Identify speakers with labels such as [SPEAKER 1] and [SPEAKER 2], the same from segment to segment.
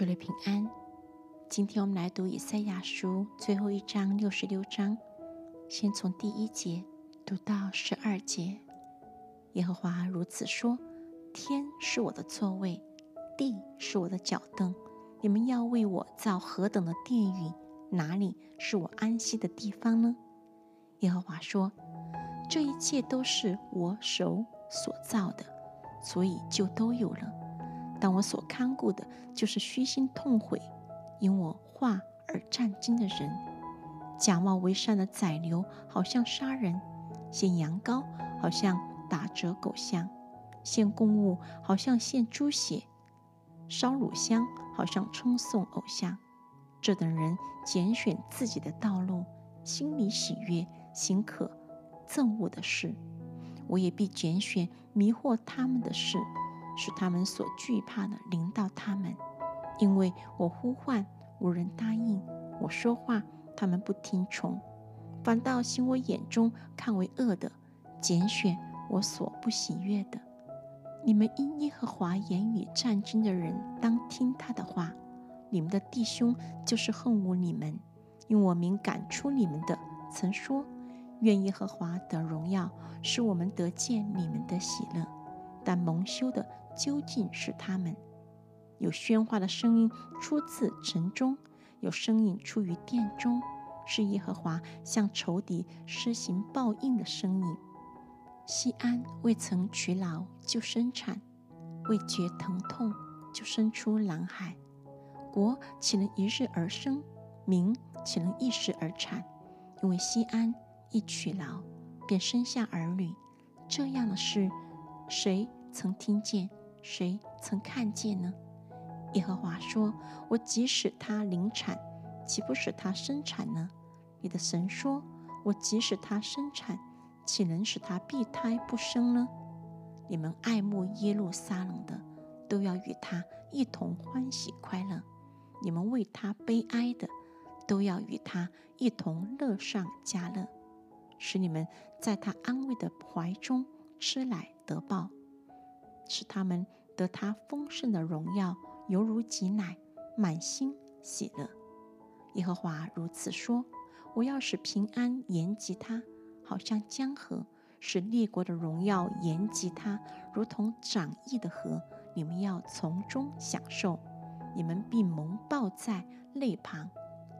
[SPEAKER 1] 主内平安。今天我们来读以赛亚书最后一章六十六章，先从第一节读到十二节。耶和华如此说：天是我的座位，地是我的脚凳。你们要为我造何等的殿宇？哪里是我安息的地方呢？耶和华说：这一切都是我手所造的，所以就都有了。但我所看顾的，就是虚心痛悔，因我话而战惊的人；假冒为善的宰牛，好像杀人；献羊羔，好像打折狗相；献供物，好像献猪血；烧乳香，好像称颂偶像。这等人拣选自己的道路，心里喜悦，行可憎恶的事。我也必拣选迷惑他们的事。使他们所惧怕的临到他们，因为我呼唤无人答应，我说话他们不听从，反倒行我眼中看为恶的，拣选我所不喜悦的。你们因耶和华言语战争的人，当听他的话。你们的弟兄就是恨恶你们，用我名赶出你们的，曾说：愿耶和华得荣耀，使我们得见你们的喜乐。但蒙羞的。究竟是他们有喧哗的声音出自城中，有声音出于殿中，是耶和华向仇敌施行报应的声音。西安未曾取劳就生产，未觉疼痛就生出蓝海。国岂能一日而生？民岂能一时而产？因为西安一取劳便生下儿女，这样的事谁曾听见？谁曾看见呢？耶和华说：“我即使他临产，岂不使他生产呢？”你的神说：“我即使他生产，岂能使他避胎不生呢？”你们爱慕耶路撒冷的，都要与他一同欢喜快乐；你们为他悲哀的，都要与他一同乐上加乐，使你们在他安慰的怀中吃奶得饱。使他们得他丰盛的荣耀，犹如挤奶，满心喜乐。耶和华如此说：我要使平安延及他，好像江河；使列国的荣耀延及他，如同长溢的河。你们要从中享受，你们必蒙抱在肋旁，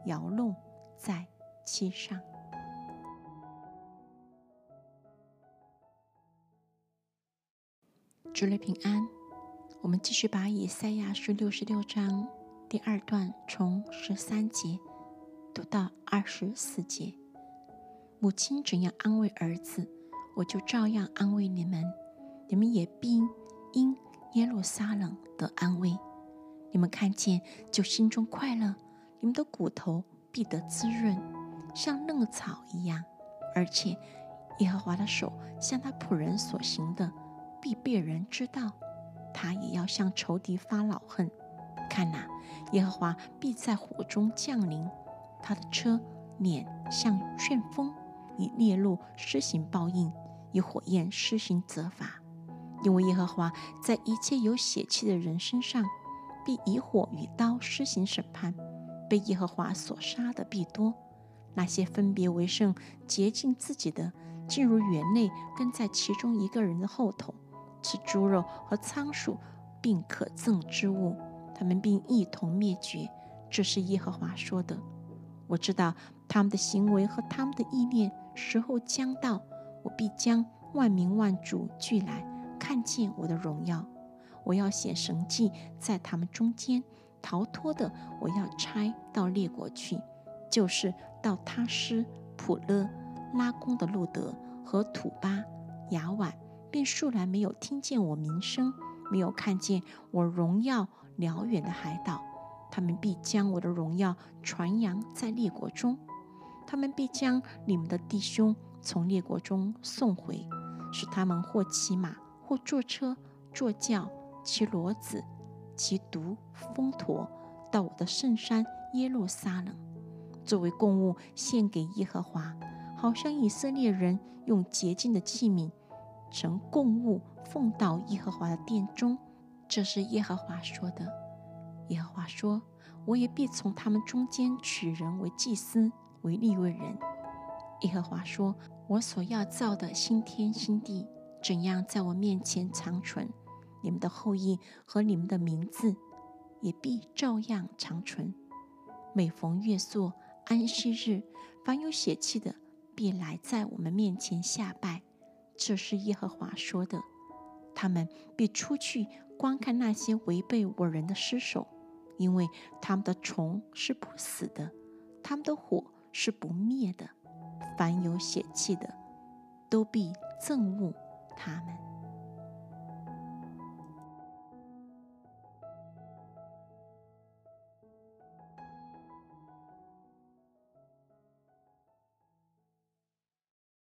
[SPEAKER 1] 摇弄在膝上。主内平安，我们继续把以赛亚书六十六章第二段从十三节读到二十四节。母亲怎样安慰儿子，我就照样安慰你们；你们也必因耶路撒冷得安慰。你们看见就心中快乐，你们的骨头必得滋润，像嫩草一样。而且耶和华的手像他仆人所行的。必被人知道，他也要向仇敌发老恨。看哪，耶和华必在火中降临，他的车脸像旋风，以烈怒施行报应，以火焰施行责罚。因为耶和华在一切有血气的人身上，必以火与刀施行审判。被耶和华所杀的必多。那些分别为圣、洁净自己的，进入园内，跟在其中一个人的后头。吃猪肉和仓鼠，并可憎之物，他们并一同灭绝。这是耶和华说的。我知道他们的行为和他们的意念，时候将到，我必将万民万主聚来，看见我的荣耀。我要显神迹在他们中间，逃脱的我要差到列国去，就是到他施、普勒、拉宫的路德和土巴、雅宛。便素来没有听见我名声，没有看见我荣耀辽远的海岛，他们必将我的荣耀传扬在列国中，他们必将你们的弟兄从列国中送回，使他们或骑马，或坐车，坐轿，骑骡子，骑独风驼，到我的圣山耶路撒冷，作为供物献给耶和华，好像以色列人用洁净的器皿。成供物奉到耶和华的殿中，这是耶和华说的。耶和华说：“我也必从他们中间取人为祭司，为立位人。”耶和华说：“我所要造的新天新地，怎样在我面前长存，你们的后裔和你们的名字也必照样长存。每逢月朔、安息日，凡有血气的，必来在我们面前下拜。这是耶和华说的。他们必出去观看那些违背我人的尸首。”因为他们的虫是不死的，他们的火是不灭的，凡有血气的，都必憎恶他们。